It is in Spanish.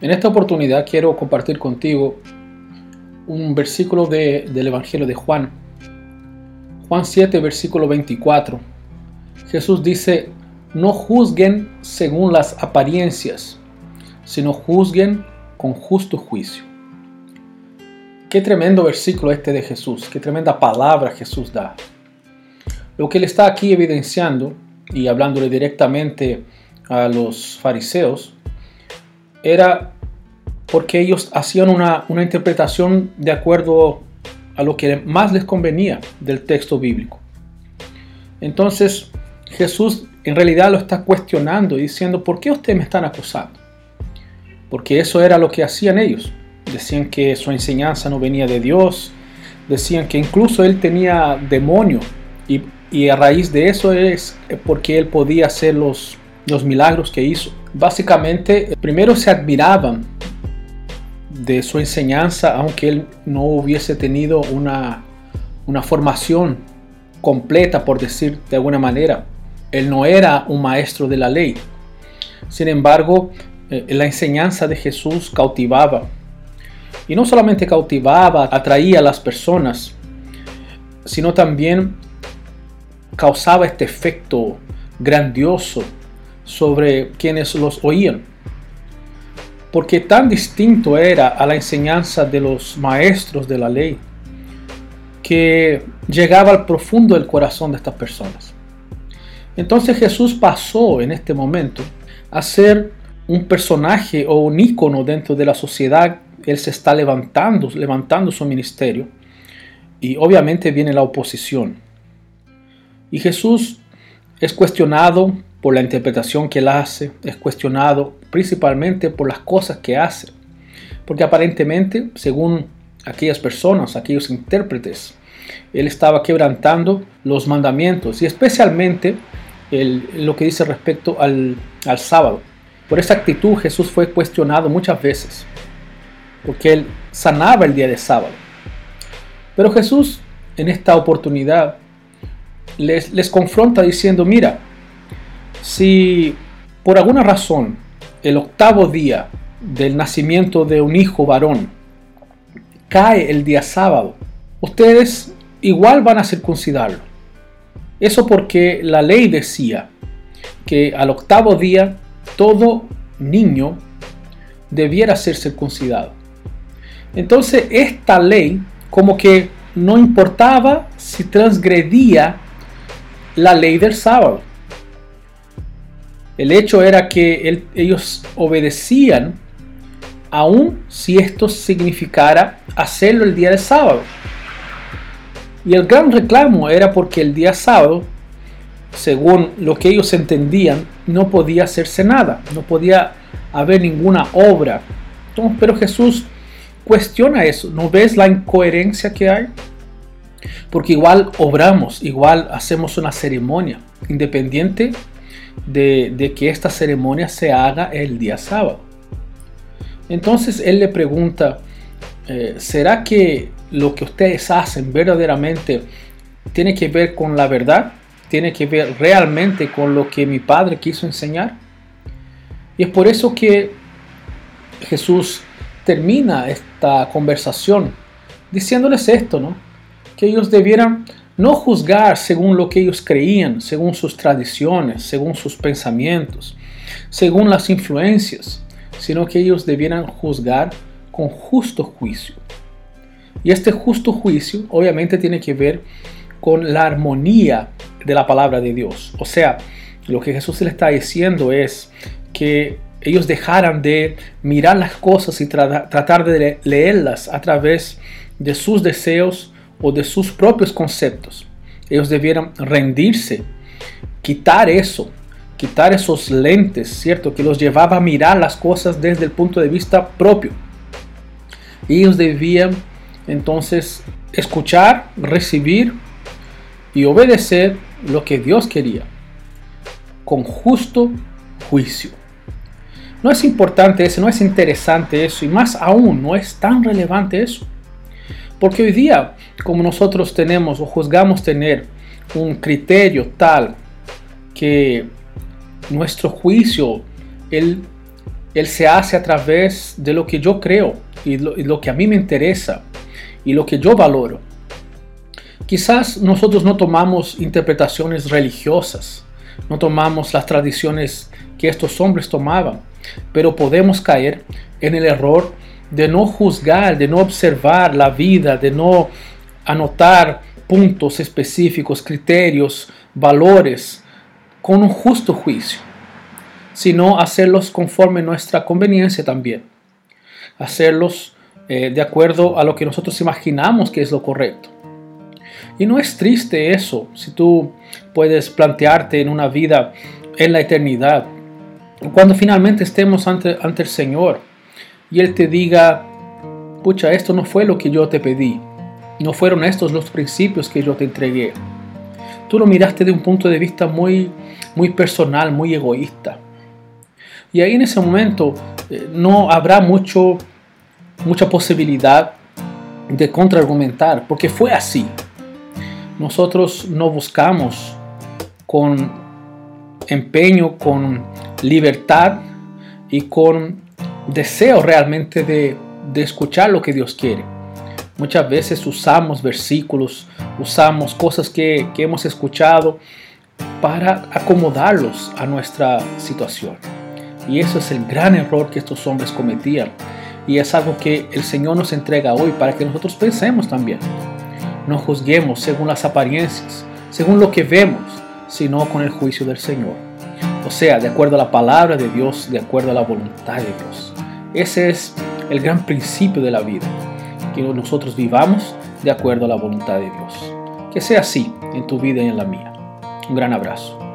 En esta oportunidad quiero compartir contigo un versículo del Evangelio de Juan. Juan 7, versículo 24. Jesús dice, no juzguen según las apariencias, sino juzguen con justo juicio. Qué tremendo versículo este de Jesús, qué tremenda palabra Jesús da. Lo que él está aquí evidenciando y hablándole directamente a los fariseos era porque ellos hacían una, interpretación de acuerdo a lo que más les convenía del texto bíblico. Entonces Jesús en realidad lo está cuestionando y diciendo, ¿por qué ustedes me están acusando? Porque eso era lo que hacían ellos. Decían que su enseñanza no venía de Dios, decían que incluso él tenía demonio y, y a raíz de eso es porque él podía hacer los, los milagros que hizo. Básicamente, primero se admiraban de su enseñanza, aunque él no hubiese tenido una, una formación completa, por decir de alguna manera. Él no era un maestro de la ley. Sin embargo, eh, la enseñanza de Jesús cautivaba. Y no solamente cautivaba, atraía a las personas, sino también causaba este efecto grandioso sobre quienes los oían. Porque tan distinto era a la enseñanza de los maestros de la ley que llegaba al profundo del corazón de estas personas. Entonces Jesús pasó en este momento a ser un personaje o un ícono dentro de la sociedad. Él se está levantando, levantando su ministerio. Y obviamente viene la oposición. Y Jesús es cuestionado por la interpretación que él hace, es cuestionado principalmente por las cosas que hace. Porque aparentemente, según aquellas personas, aquellos intérpretes, él estaba quebrantando los mandamientos y especialmente lo que dice respecto al, al sábado. Por esa actitud Jesús fue cuestionado muchas veces, porque él sanaba el día de sábado. Pero Jesús en esta oportunidad les, confronta diciendo, mira, si por alguna razón el octavo día del nacimiento de un hijo varón cae el día sábado, ustedes igual van a circuncidarlo. Eso porque la ley decía que al octavo día todo niño debiera ser circuncidado. Entonces esta ley como que no importaba si transgredía la ley del sábado. El hecho era que ellos obedecían aun si esto significara hacerlo el día del sábado. Y el gran reclamo era porque el día sábado, según lo que ellos entendían, no podía hacerse nada, no podía haber ninguna obra. pero Jesús cuestiona eso. ¿No ves la incoherencia que hay? Porque igual obramos, igual hacemos una ceremonia, independiente de, que esta ceremonia se haga el día sábado. Entonces él le pregunta, eh, ¿será que lo que ustedes hacen verdaderamente tiene que ver con la verdad? ¿Tiene que ver realmente con lo que mi padre quiso enseñar? Y es por eso que Jesús termina esta conversación diciéndoles esto, ¿no? Que ellos debieran no juzgar según lo que ellos creían, según sus tradiciones, según sus pensamientos, según las influencias, sino que ellos debieran juzgar con justo juicio. Y este justo juicio obviamente tiene que ver con la armonía de la palabra de Dios. O sea, lo que Jesús le está diciendo es que ellos dejaran de mirar las cosas y tratar de leerlas a través de sus deseos o de sus propios conceptos. Ellos debieran rendirse, quitar eso, quitar esos lentes, ¿cierto? Que los llevaba a mirar las cosas desde el punto de vista propio. Ellos debían entonces escuchar, recibir y obedecer lo que Dios quería, con justo juicio. No es importante eso, no es interesante eso, y más aún, no es tan relevante eso. Porque hoy día, como nosotros tenemos o juzgamos tener un criterio tal que nuestro juicio, él Él se hace a través de lo que yo creo y lo, que a mí me interesa y lo que yo valoro. Quizás nosotros no tomamos interpretaciones religiosas, no tomamos las tradiciones que estos hombres tomaban, pero podemos caer en el error de no juzgar, de no observar la vida, de no anotar puntos específicos, criterios, valores con un justo juicio, sino hacerlos conforme nuestra conveniencia también, hacerlos eh, de acuerdo a lo que nosotros imaginamos que es lo correcto. Y no es triste eso, si tú puedes plantearte en una vida en la eternidad, cuando finalmente estemos ante, ante el Señor y Él te diga, pucha, esto no fue lo que yo te pedí, no fueron estos los principios que yo te entregué. Tú lo miraste de un punto de vista muy, muy personal, muy egoísta. Y ahí en ese momento eh, no habrá mucho, mucha posibilidad de contraargumentar, porque fue así. Nosotros no buscamos con empeño, con libertad y con deseo realmente de, escuchar lo que Dios quiere. Muchas veces usamos versículos, usamos cosas que, que hemos escuchado para acomodarlos a nuestra situación. Y eso es el gran error que estos hombres cometían. Y es algo que el Señor nos entrega hoy para que nosotros pensemos también. No juzguemos según las apariencias, según lo que vemos, sino con el juicio del Señor. O sea, de acuerdo a la palabra de Dios, de acuerdo a la voluntad de Dios. Ese es el gran principio de la vida, que nosotros vivamos de acuerdo a la voluntad de Dios. Que sea así en tu vida y en la mía. Un gran abrazo.